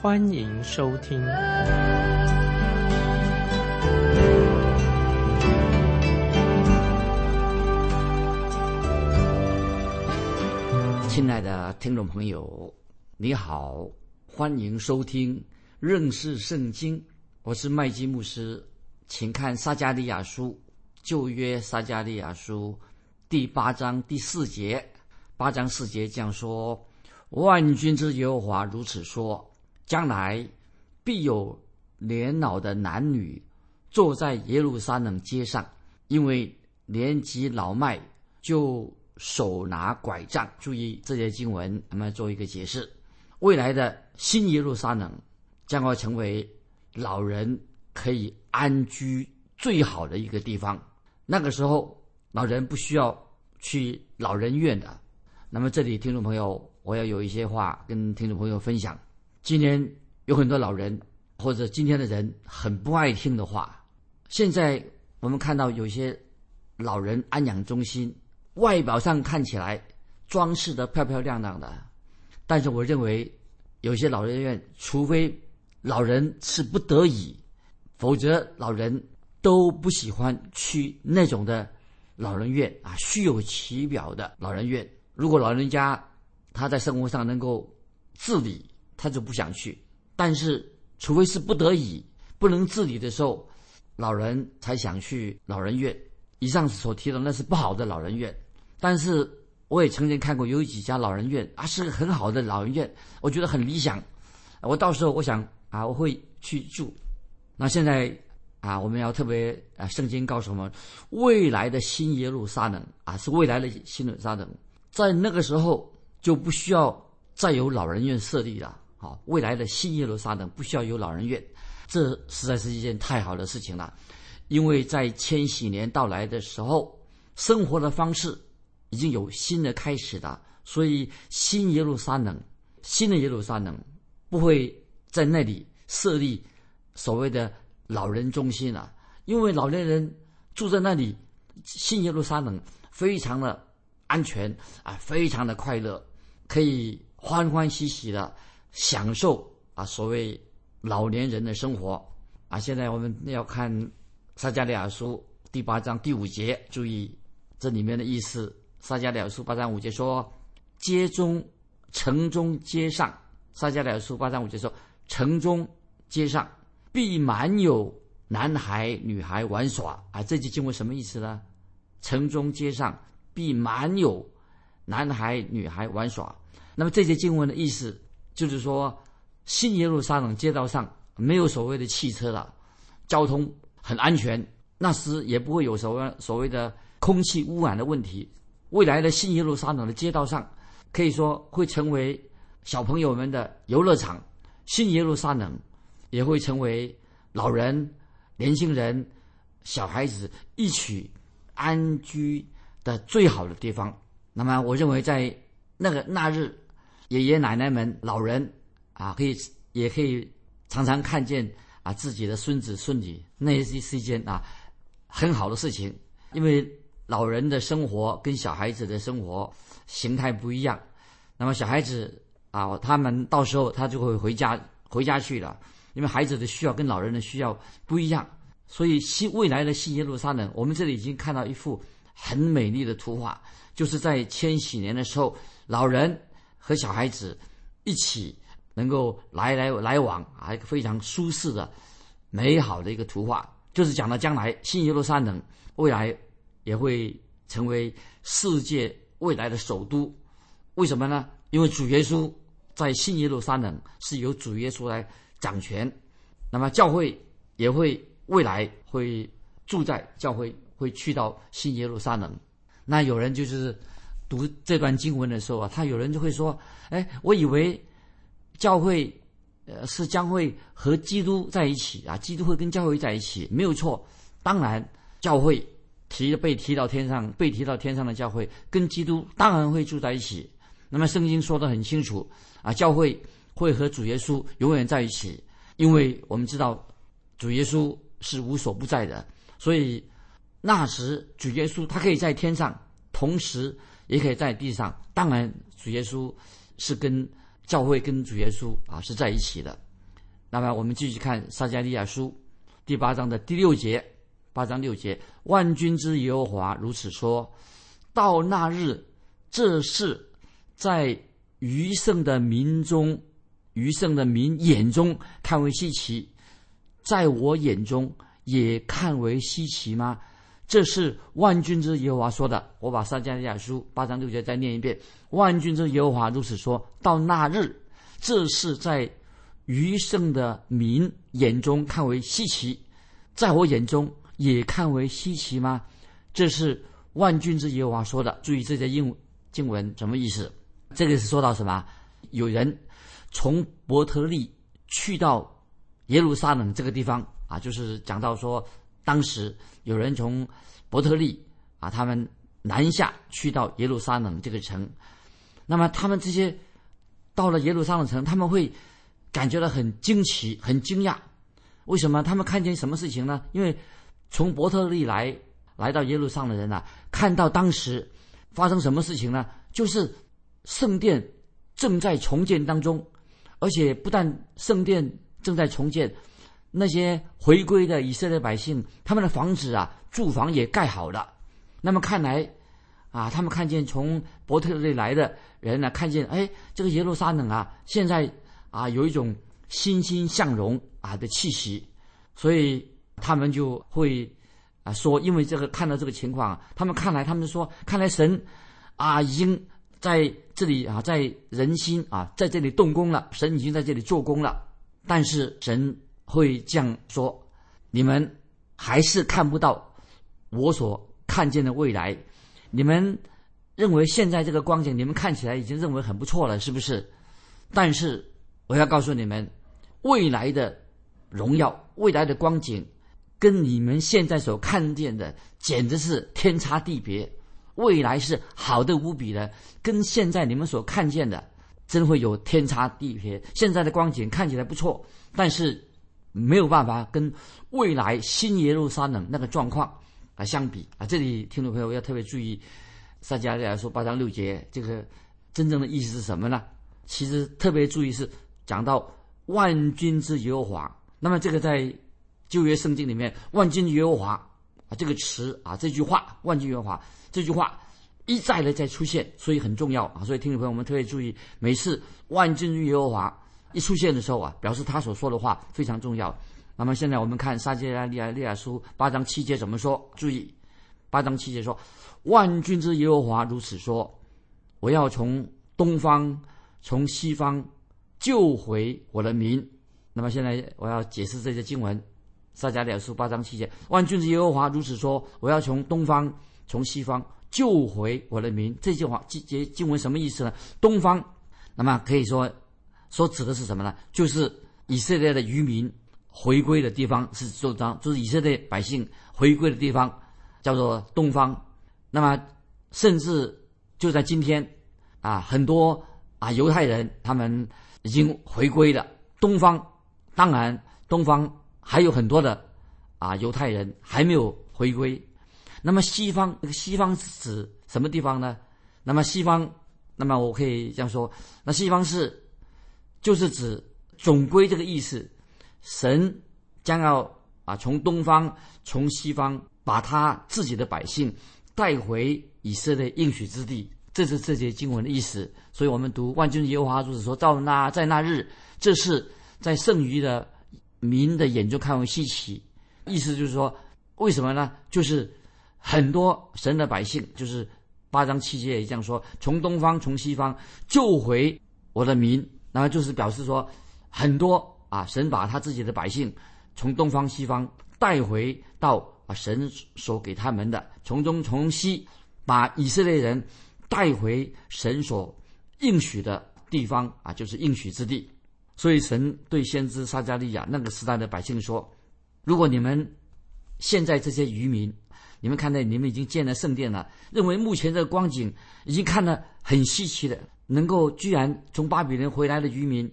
欢迎收听。亲爱的听众朋友，你好，欢迎收听认识圣经。我是麦基牧师，请看撒加利亚书旧约撒加利亚书第八章第四节，八章四节这样说：万军之耶和华如此说，将来必有年老的男女坐在耶路撒冷街上，因为年纪老迈就。手拿拐杖，注意这些经文，我们做一个解释。未来的新耶路撒冷将会成为老人可以安居最好的一个地方。那个时候，老人不需要去老人院的。那么，这里听众朋友，我要有一些话跟听众朋友分享。今天有很多老人或者今天的人很不爱听的话。现在我们看到有些老人安养中心。外表上看起来装饰的漂漂亮亮的，但是我认为有些老人院，除非老人是不得已，否则老人都不喜欢去那种的老人院啊，虚有其表的老人院。如果老人家他在生活上能够自理，他就不想去。但是，除非是不得已不能自理的时候，老人才想去老人院。以上所提的那是不好的老人院。但是我也曾经看过有几家老人院啊，是个很好的老人院，我觉得很理想。我到时候我想啊，我会去住。那现在啊，我们要特别啊，圣经告诉我们，未来的新耶路撒冷啊，是未来的新耶路撒冷，在那个时候就不需要再有老人院设立了。好，未来的新耶路撒冷不需要有老人院，这实在是一件太好的事情了。因为在千禧年到来的时候，生活的方式。已经有新的开始的，所以新耶路撒冷，新的耶路撒冷不会在那里设立所谓的老人中心了，因为老年人住在那里，新耶路撒冷非常的安全啊，非常的快乐，可以欢欢喜喜的享受啊所谓老年人的生活啊。现在我们要看撒加利亚书第八章第五节，注意这里面的意思。撒迦利亚书八章五节说：“街中、城中、街上。”撒迦利亚书八章五节说：“城中、街上必满有男孩、女孩玩耍。”啊，这句经文什么意思呢？城中、街上必满有男孩、女孩玩耍。那么这些经文的意思就是说，新耶路撒冷街道上没有所谓的汽车了，交通很安全，那时也不会有所谓所谓的空气污染的问题。未来的新耶路撒冷的街道上，可以说会成为小朋友们的游乐场。新耶路撒冷也会成为老人、年轻人、小孩子一起安居的最好的地方。那么，我认为在那个那日，爷爷奶奶们、老人啊，可以也可以常常看见啊自己的孙子孙女，那也是一件啊很好的事情，因为。老人的生活跟小孩子的生活形态不一样，那么小孩子啊，他们到时候他就会回家回家去了，因为孩子的需要跟老人的需要不一样，所以新未来的新耶路撒冷，我们这里已经看到一幅很美丽的图画，就是在千禧年的时候，老人和小孩子一起能够来来来往啊，一个非常舒适的、美好的一个图画，就是讲到将来新耶路撒冷未来。也会成为世界未来的首都，为什么呢？因为主耶稣在新耶路撒冷是由主耶稣来掌权，那么教会也会未来会住在教会，会去到新耶路撒冷。那有人就是读这段经文的时候啊，他有人就会说：“哎，我以为教会呃是将会和基督在一起啊，基督会跟教会在一起，没有错。当然，教会提被提到天上，被提到天上的教会跟基督当然会住在一起。那么圣经说的很清楚啊，教会会和主耶稣永远在一起，因为我们知道主耶稣是无所不在的，所以那时主耶稣他可以在天上，同时也可以在地上。当然，主耶稣是跟教会跟主耶稣啊是在一起的。那么我们继续看撒迦利亚书第八章的第六节，八章六节，万军之耶和华如此说：到那日，这事。在余剩的民中，余剩的民眼中看为稀奇，在我眼中也看为稀奇吗？这是万军之耶和华说的。我把撒迦利亚书八章六节再念一遍：万军之耶和华如此说：到那日，这是在余剩的民眼中看为稀奇，在我眼中也看为稀奇吗？这是万军之耶和华说的。注意这些英经文什么意思？这个是说到什么？有人从伯特利去到耶路撒冷这个地方啊，就是讲到说，当时有人从伯特利啊，他们南下去到耶路撒冷这个城。那么他们这些到了耶路撒冷城，他们会感觉到很惊奇、很惊讶。为什么？他们看见什么事情呢？因为从伯特利来来到耶路撒冷的人啊，看到当时发生什么事情呢？就是。圣殿正在重建当中，而且不但圣殿正在重建，那些回归的以色列百姓，他们的房子啊，住房也盖好了。那么看来，啊，他们看见从伯特利来的人呢，看见哎，这个耶路撒冷啊，现在啊有一种欣欣向荣啊的气息，所以他们就会啊说，因为这个看到这个情况，他们看来，他们说，看来神啊已经。在这里啊，在人心啊，在这里动工了，神已经在这里做工了。但是神会这样说：你们还是看不到我所看见的未来。你们认为现在这个光景，你们看起来已经认为很不错了，是不是？但是我要告诉你们，未来的荣耀、未来的光景，跟你们现在所看见的简直是天差地别。未来是好的无比的，跟现在你们所看见的，真会有天差地别。现在的光景看起来不错，但是没有办法跟未来新耶路撒冷那个状况啊相比啊！这里听众朋友要特别注意，撒迦利亚书八章六节，这个真正的意思是什么呢？其实特别注意是讲到万军之耶和华。那么这个在旧约圣经里面，万军耶和华啊这个词啊这句话，万军耶和华。这句话一再的在出现，所以很重要啊！所以听众朋友们特别注意，每次万军之耶和华一出现的时候啊，表示他所说的话非常重要。那么现在我们看撒迦利亚利亚书八章七节怎么说？注意，八章七节说：“万军之耶和华如此说，我要从东方、从西方救回我的民。”那么现在我要解释这些经文，撒迦利亚书八章七节：“万军之耶和华如此说，我要从东方。”从西方救回我的民，这句话经经经文什么意思呢？东方，那么可以说，所指的是什么呢？就是以色列的渔民回归的地方是这张，就是以色列百姓回归的地方，叫做东方。那么，甚至就在今天，啊，很多啊犹太人他们已经回归了东方。当然，东方还有很多的啊犹太人还没有回归。那么西方，这个西方是指什么地方呢？那么西方，那么我可以这样说，那西方是，就是指总归这个意思，神将要啊从东方、从西方把他自己的百姓带回以色列应许之地，这是这节经文的意思。所以我们读万军耶和华如此说：到那在那日，这是在剩余的民的眼中看为稀奇。意思就是说，为什么呢？就是。很多神的百姓，就是八章七节也这样说：从东方，从西方救回我的民，然后就是表示说，很多啊，神把他自己的百姓从东方、西方带回到啊神所给他们的，从中从西把以色列人带回神所应许的地方啊，就是应许之地。所以神对先知撒加利亚那个时代的百姓说：“如果你们现在这些渔民，你们看到你们已经建了圣殿了，认为目前这个光景已经看得很稀奇的，能够居然从巴比伦回来的渔民，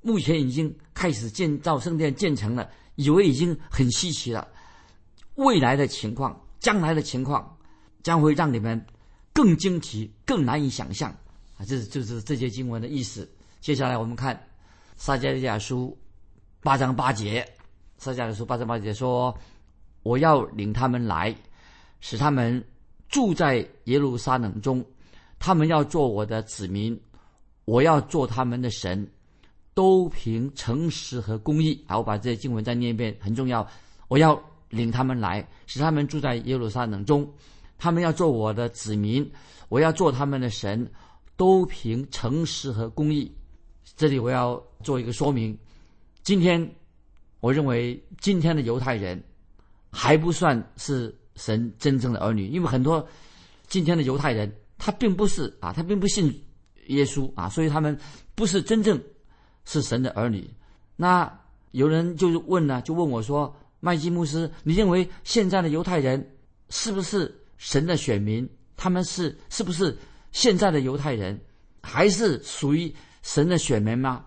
目前已经开始建造圣殿建成了，以为已经很稀奇了。未来的情况，将来的情况，将会让你们更惊奇、更难以想象啊！这是就是这节经文的意思。接下来我们看。撒迦利亚书八章八节，撒迦利亚书八章八节说：“我要领他们来，使他们住在耶路撒冷中，他们要做我的子民，我要做他们的神，都凭诚实和公义。”好，我把这些经文再念一遍，很重要。我要领他们来，使他们住在耶路撒冷中，他们要做我的子民，我要做他们的神，都凭诚实和公义。这里我要做一个说明。今天，我认为今天的犹太人还不算是神真正的儿女，因为很多今天的犹太人他并不是啊，他并不信耶稣啊，所以他们不是真正是神的儿女。那有人就问呢，就问我说：“麦基牧师，你认为现在的犹太人是不是神的选民？他们是是不是现在的犹太人，还是属于？”神的选民吗？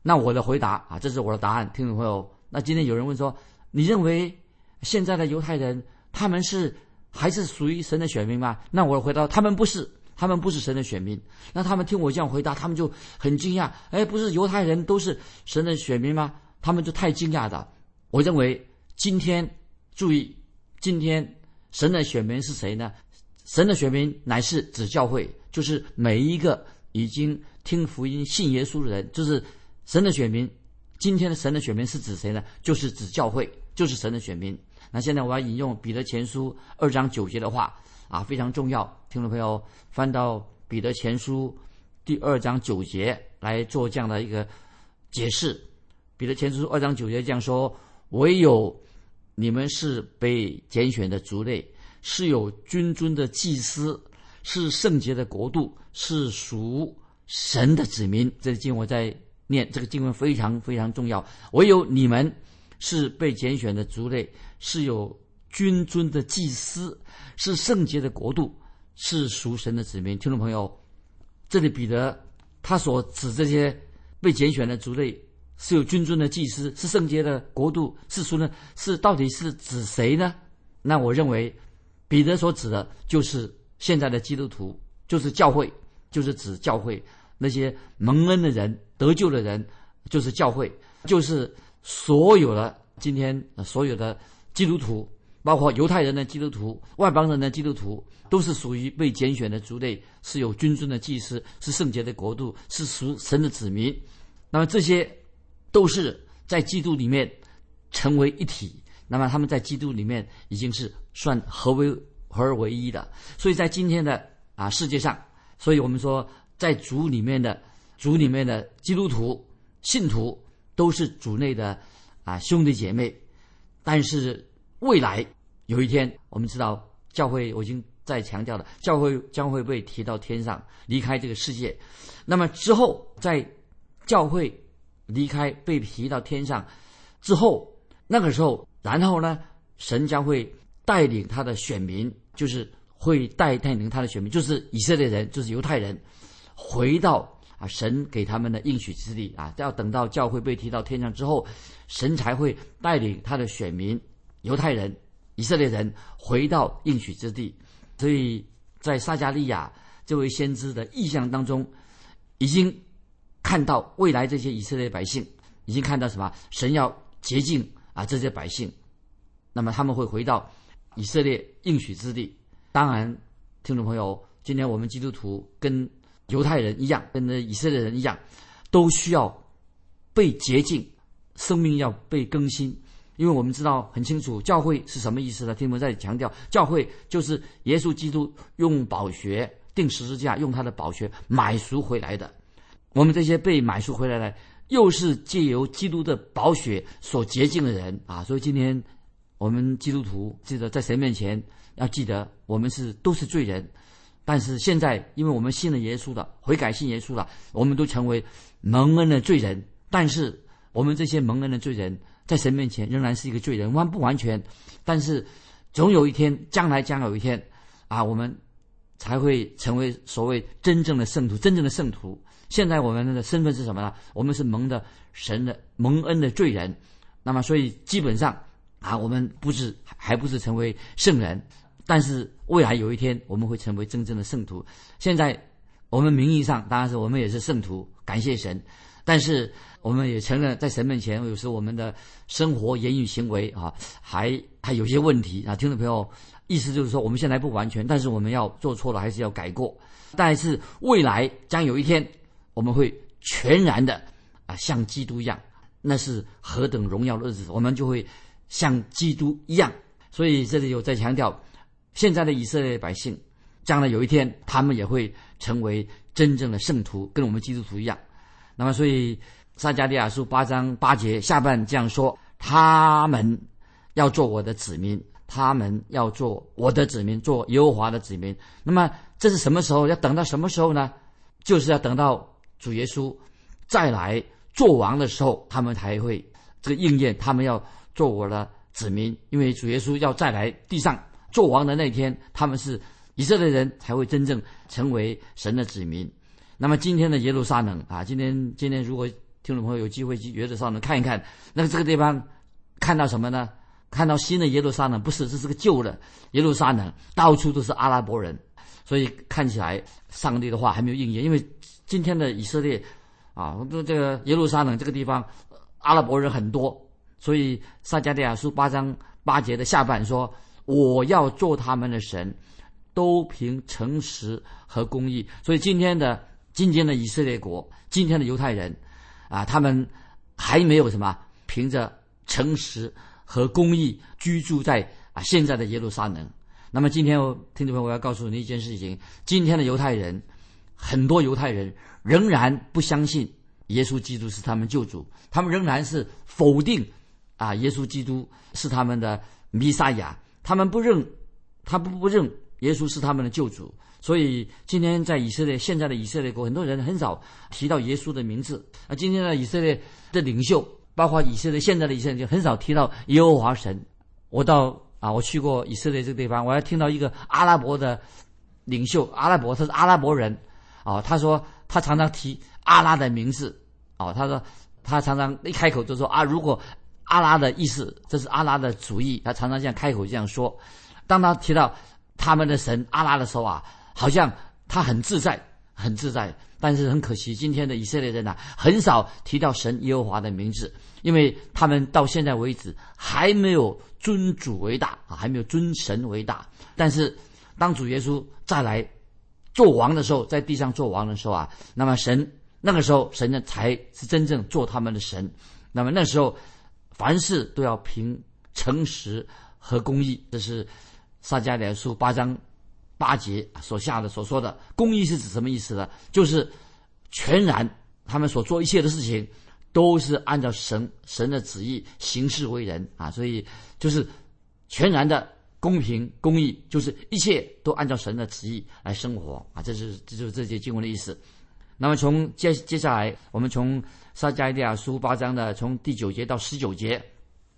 那我的回答啊，这是我的答案，听众朋友。那今天有人问说，你认为现在的犹太人他们是还是属于神的选民吗？那我回答，他们不是，他们不是神的选民。那他们听我这样回答，他们就很惊讶。哎，不是犹太人都是神的选民吗？他们就太惊讶的。我认为今天注意，今天神的选民是谁呢？神的选民乃是指教会，就是每一个已经。听福音、信耶稣的人，就是神的选民。今天的神的选民是指谁呢？就是指教会，就是神的选民。那现在我要引用彼得前书二章九节的话啊，非常重要。听众朋友，翻到彼得前书第二章九节来做这样的一个解释。彼得前书二章九节这样说：“唯有你们是被拣选的族类，是有君尊的祭司，是圣洁的国度，是属。”神的子民，这经文在念，这个经文非常非常重要。唯有你们是被拣选的族类，是有君尊的祭司，是圣洁的国度，是属神的子民。听众朋友，这里彼得他所指这些被拣选的族类是有君尊的祭司，是圣洁的国度，是属呢？是到底是指谁呢？那我认为，彼得所指的就是现在的基督徒，就是教会，就是指教会。那些蒙恩的人、得救的人，就是教会，就是所有的今天所有的基督徒，包括犹太人的基督徒、外邦人的基督徒，都是属于被拣选的族类，是有君尊的祭司，是圣洁的国度，是属神的子民。那么这些都是在基督里面成为一体。那么他们在基督里面已经是算合为合而为一的。所以在今天的啊世界上，所以我们说。在主里面的主里面的基督徒信徒都是主内的啊兄弟姐妹，但是未来有一天，我们知道教会我已经在强调了，教会将会被提到天上，离开这个世界。那么之后，在教会离开被提到天上之后，那个时候，然后呢，神将会带领他的选民，就是会带带领他的选民，就是以色列人，就是犹太人。回到啊，神给他们的应许之地啊，要等到教会被提到天上之后，神才会带领他的选民犹太人、以色列人回到应许之地。所以在撒加利亚这位先知的意象当中，已经看到未来这些以色列百姓已经看到什么？神要洁净啊这些百姓，那么他们会回到以色列应许之地。当然，听众朋友，今天我们基督徒跟犹太人一样，跟那以色列人一样，都需要被洁净，生命要被更新。因为我们知道很清楚，教会是什么意思呢？听我在强调，教会就是耶稣基督用宝血定十字架，用他的宝血买赎回来的。我们这些被买赎回来的，又是借由基督的宝血所洁净的人啊！所以今天我们基督徒记得在神面前要记得，我们是都是罪人。但是现在，因为我们信了耶稣的悔改信耶稣了，我们都成为蒙恩的罪人，但是我们这些蒙恩的罪人，在神面前仍然是一个罪人，完不完全？但是总有一天，将来将有一天，啊，我们才会成为所谓真正的圣徒，真正的圣徒。现在我们的身份是什么呢？我们是蒙的神的蒙恩的罪人。那么，所以基本上啊，我们不是还不是成为圣人，但是未来有一天我们会成为真正的圣徒。现在我们名义上当然是我们也是圣徒，感谢神。但是我们也承认，在神面前，有时我们的生活、言语、行为啊，还还有些问题啊。听众朋友，意思就是说，我们现在不完全，但是我们要做错了，还是要改过。但是未来将有一天，我们会全然的啊，像基督一样。那是何等荣耀的日子，我们就会像基督一样。所以这里有在强调，现在的以色列百姓，将来有一天，他们也会成为真正的圣徒，跟我们基督徒一样。那么，所以撒迦利亚书八章八节下半这样说：他们要做我的子民，他们要做我的子民，做耶和华的子民。那么，这是什么时候？要等到什么时候呢？就是要等到主耶稣再来。做王的时候，他们才会这个应验。他们要做我的子民，因为主耶稣要再来地上做王的那天，他们是以色列人才会真正成为神的子民。那么今天的耶路撒冷啊，今天今天如果听众朋友有机会去耶路撒冷看一看，那这个地方看到什么呢？看到新的耶路撒冷不是，这是个旧的耶路撒冷，到处都是阿拉伯人，所以看起来上帝的话还没有应验。因为今天的以色列。啊，这这个耶路撒冷这个地方，阿拉伯人很多，所以撒加利亚书八章八节的下半说：“我要做他们的神，都凭诚实和公义。”所以今天的今天的以色列国，今天的犹太人，啊，他们还没有什么凭着诚实和公义居住在啊现在的耶路撒冷。那么今天听众朋友，我要告诉你一件事情：今天的犹太人，很多犹太人。仍然不相信耶稣基督是他们救主，他们仍然是否定啊耶稣基督是他们的弥撒亚，他们不认，他不不认耶稣是他们的救主。所以今天在以色列，现在的以色列国，很多人很少提到耶稣的名字。啊，今天的以色列的领袖，包括以色列现在的以色列，就很少提到耶和华神。我到啊，我去过以色列这个地方，我还听到一个阿拉伯的领袖，阿拉伯他是阿拉伯人，啊，他说。他常常提阿拉的名字，啊，他说他常常一开口就说啊，如果阿拉的意思，这是阿拉的主意，他常常这样开口这样说。当他提到他们的神阿拉的时候啊，好像他很自在，很自在。但是很可惜，今天的以色列人呐，很少提到神耶和华的名字，因为他们到现在为止还没有尊主为大啊，还没有尊神为大。但是当主耶稣再来。做王的时候，在地上做王的时候啊，那么神那个时候，神呢才是真正做他们的神。那么那时候，凡事都要凭诚实和公义。这是撒迦利亚书八章八节所下的所说的公义是指什么意思呢？就是全然他们所做一切的事情，都是按照神神的旨意行事为人啊。所以就是全然的。公平公义就是一切都按照神的旨意来生活啊！这是这就是这节经文的意思。那么从接接下来，我们从撒迦利亚书八章的从第九节到十九节，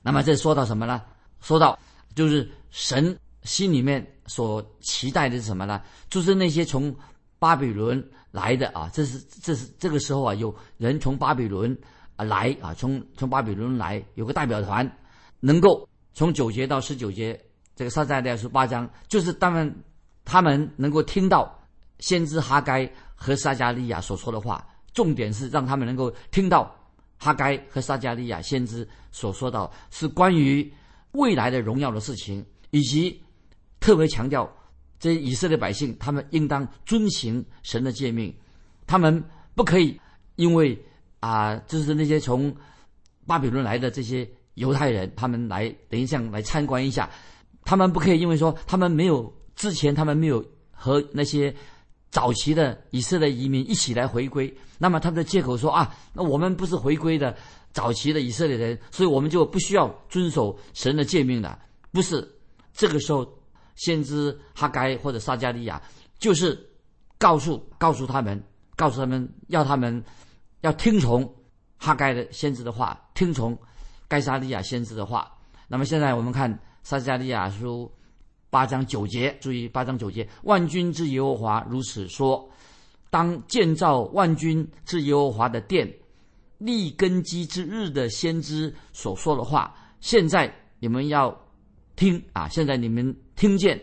那么这说到什么呢？说到就是神心里面所期待的是什么呢？就是那些从巴比伦来的啊，这是这是这个时候啊，有人从巴比伦啊来啊，从从巴比伦来，有个代表团，能够从九节到十九节。这个撒迦利亚书八章，就是他们他们能够听到先知哈该和撒迦利亚所说的话，重点是让他们能够听到哈该和撒迦利亚先知所说到是关于未来的荣耀的事情，以及特别强调这以色列百姓他们应当遵行神的诫命，他们不可以因为啊，就是那些从巴比伦来的这些犹太人，他们来等一下来参观一下。他们不可以因为说他们没有之前，他们没有和那些早期的以色列移民一起来回归，那么他们的借口说啊，那我们不是回归的早期的以色列人，所以我们就不需要遵守神的诫命了。不是，这个时候先知哈该或者撒加利亚就是告诉告诉他们，告诉他们要他们要听从哈该的先知的话，听从该撒利亚先知的话。那么现在我们看撒加利亚书八章九节，注意八章九节，万军之耶和华如此说：当建造万军之耶和华的殿，立根基之日的先知所说的话，现在你们要听啊！现在你们听见。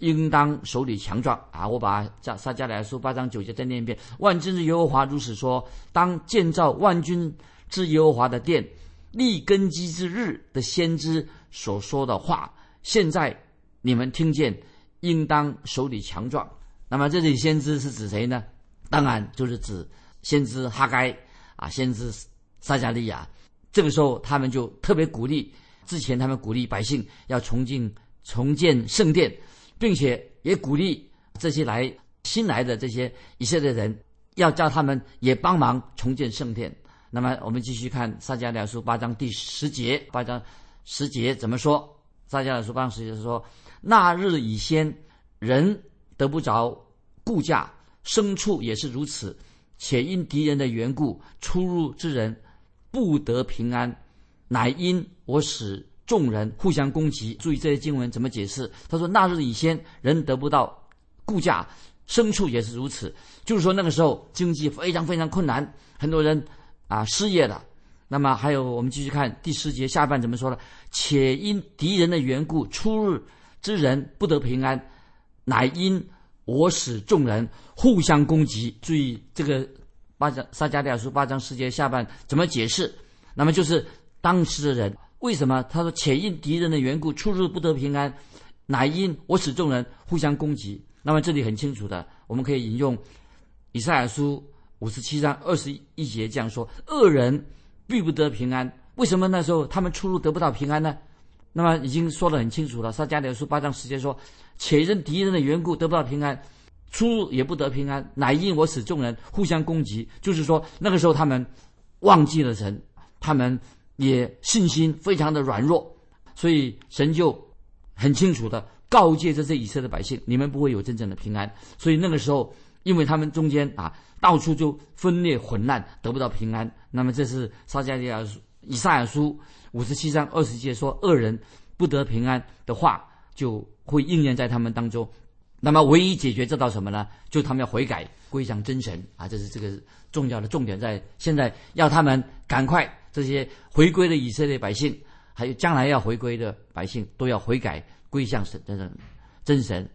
应当手里强壮啊！我把撒撒迦利亚书八章九节再念一遍：万军之耶和华如此说：当建造万军之耶和华的殿，立根基之日的先知所说的话，现在你们听见，应当手里强壮。那么这里先知是指谁呢？当然就是指先知哈该啊，先知撒迦利亚。这个时候他们就特别鼓励，之前他们鼓励百姓要重建重建圣殿。并且也鼓励这些来新来的这些以色列人，要叫他们也帮忙重建圣殿。那么我们继续看撒迦利亚书八章第十节，八章十节怎么说？撒迦利亚书八章十节说：“那日以先，人得不着顾价，牲畜也是如此。且因敌人的缘故，出入之人不得平安，乃因我使。”众人互相攻击，注意这些经文怎么解释？他说：“那日以先，人得不到顾价，牲畜也是如此。就是说那个时候经济非常非常困难，很多人啊失业了。那么还有，我们继续看第十节下半怎么说呢？且因敌人的缘故，出入之人不得平安，乃因我使众人互相攻击。注意这个八章撒迦利亚书八章十节下半怎么解释？那么就是当时的人。”为什么他说且因敌人的缘故出入不得平安，乃因我使众人互相攻击？那么这里很清楚的，我们可以引用以赛亚书五十七章二十一节这样说：恶人必不得平安。为什么那时候他们出入得不到平安呢？那么已经说得很清楚了。撒迦利亚书八章十节说：且因敌人的缘故得不到平安，出入也不得平安，乃因我使众人互相攻击。就是说那个时候他们忘记了神，他们。也信心非常的软弱，所以神就很清楚的告诫这些以色列百姓：你们不会有真正的平安。所以那个时候，因为他们中间啊到处就分裂混乱，得不到平安。那么这是撒迦利亚书以赛亚书五十七章二十节说恶人不得平安的话，就会应验在他们当中。那么唯一解决这道什么呢？就他们要悔改归向真神啊！这是这个重要的重点，在现在要他们赶快。这些回归的以色列百姓，还有将来要回归的百姓，都要悔改归向神真正真神。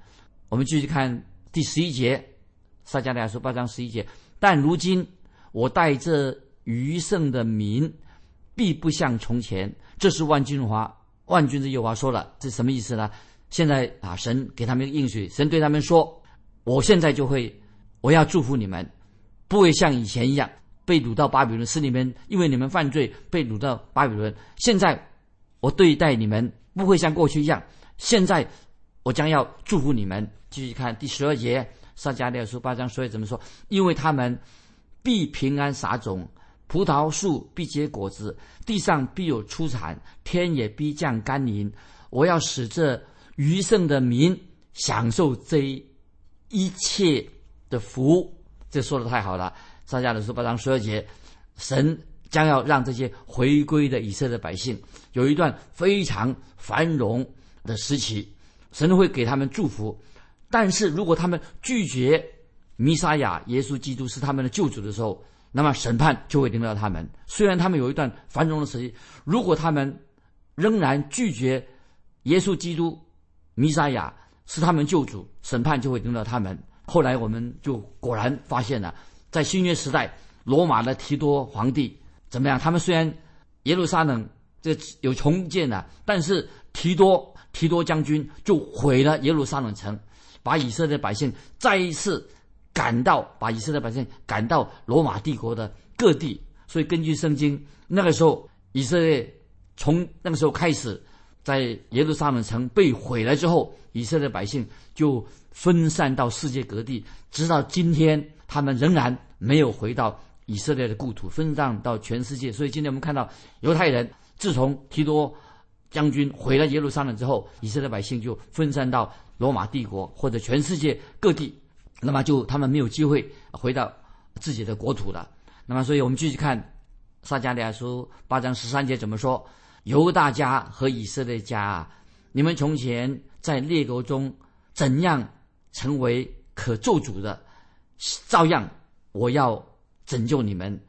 我们继续看第十一节，撒迦利亚书八章十一节。但如今我带这余剩的民，必不像从前。这是万军华万军之耶华说了，这什么意思呢？现在啊，神给他们应许，神对他们说：“我现在就会，我要祝福你们，不会像以前一样。”被掳到巴比伦，是你们因为你们犯罪被掳到巴比伦。现在我对待你们不会像过去一样。现在我将要祝福你们。继续看第十二节，撒迦利亚书八章所以怎么说？因为他们必平安撒种，葡萄树必结果子，地上必有出产，天也必降甘霖。我要使这余剩的民享受这一切的福。这说的太好了。撒迦的书八章十二节，神将要让这些回归的以色列百姓有一段非常繁荣的时期，神会给他们祝福。但是如果他们拒绝弥撒亚耶稣基督是他们的救主的时候，那么审判就会临到他们。虽然他们有一段繁荣的时期，如果他们仍然拒绝耶稣基督弥撒亚是他们救主，审判就会临到他们。后来我们就果然发现了。在新约时代，罗马的提多皇帝怎么样？他们虽然耶路撒冷这有重建了，但是提多提多将军就毁了耶路撒冷城，把以色列百姓再一次赶到，把以色列百姓赶到罗马帝国的各地。所以根据圣经，那个时候以色列从那个时候开始，在耶路撒冷城被毁了之后，以色列百姓就分散到世界各地，直到今天。他们仍然没有回到以色列的故土，分散到全世界。所以今天我们看到犹太人自从提多将军毁了耶路撒冷之后，以色列百姓就分散到罗马帝国或者全世界各地，那么就他们没有机会回到自己的国土了。那么，所以我们继续看撒加利亚书八章十三节怎么说？犹大家和以色列家啊，你们从前在列国中怎样成为可咒诅的，照样我要拯救你们，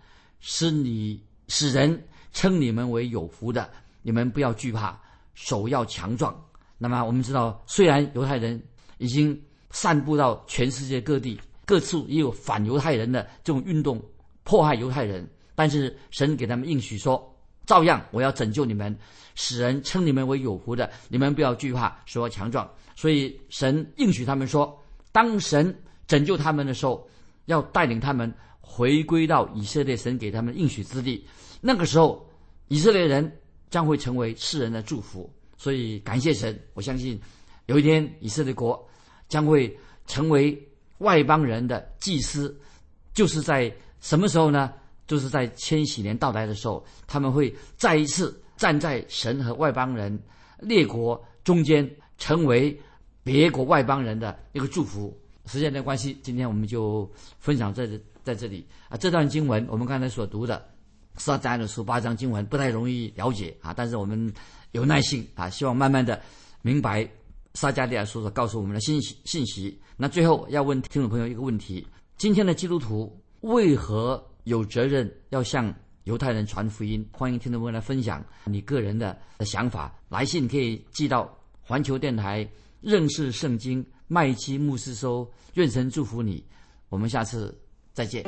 使你使人称你们为有福的。你们不要惧怕，手要强壮。那么我们知道，虽然犹太人已经散布到全世界各地，各处也有反犹太人的这种运动，迫害犹太人，但是神给他们应许说。照样，我要拯救你们，使人称你们为有福的。你们不要惧怕，说强壮。所以神应许他们说，当神拯救他们的时候，要带领他们回归到以色列神给他们应许之地。那个时候，以色列人将会成为世人的祝福。所以感谢神，我相信有一天以色列国将会成为外邦人的祭司，就是在什么时候呢？就是在千禧年到来的时候，他们会再一次站在神和外邦人、列国中间，成为别国外邦人的一个祝福。时间的关系，今天我们就分享在这在这里啊。这段经文我们刚才所读的《撒旦的书》八章经文不太容易了解啊，但是我们有耐心啊，希望慢慢的明白撒迦利亚书所告诉我们的信息信息。那最后要问听众朋友一个问题：今天的基督徒为何？有责任要向犹太人传福音，欢迎听众朋友来分享你个人的想法。来信可以寄到环球电台认识圣经麦基牧师收。愿神祝福你，我们下次再见。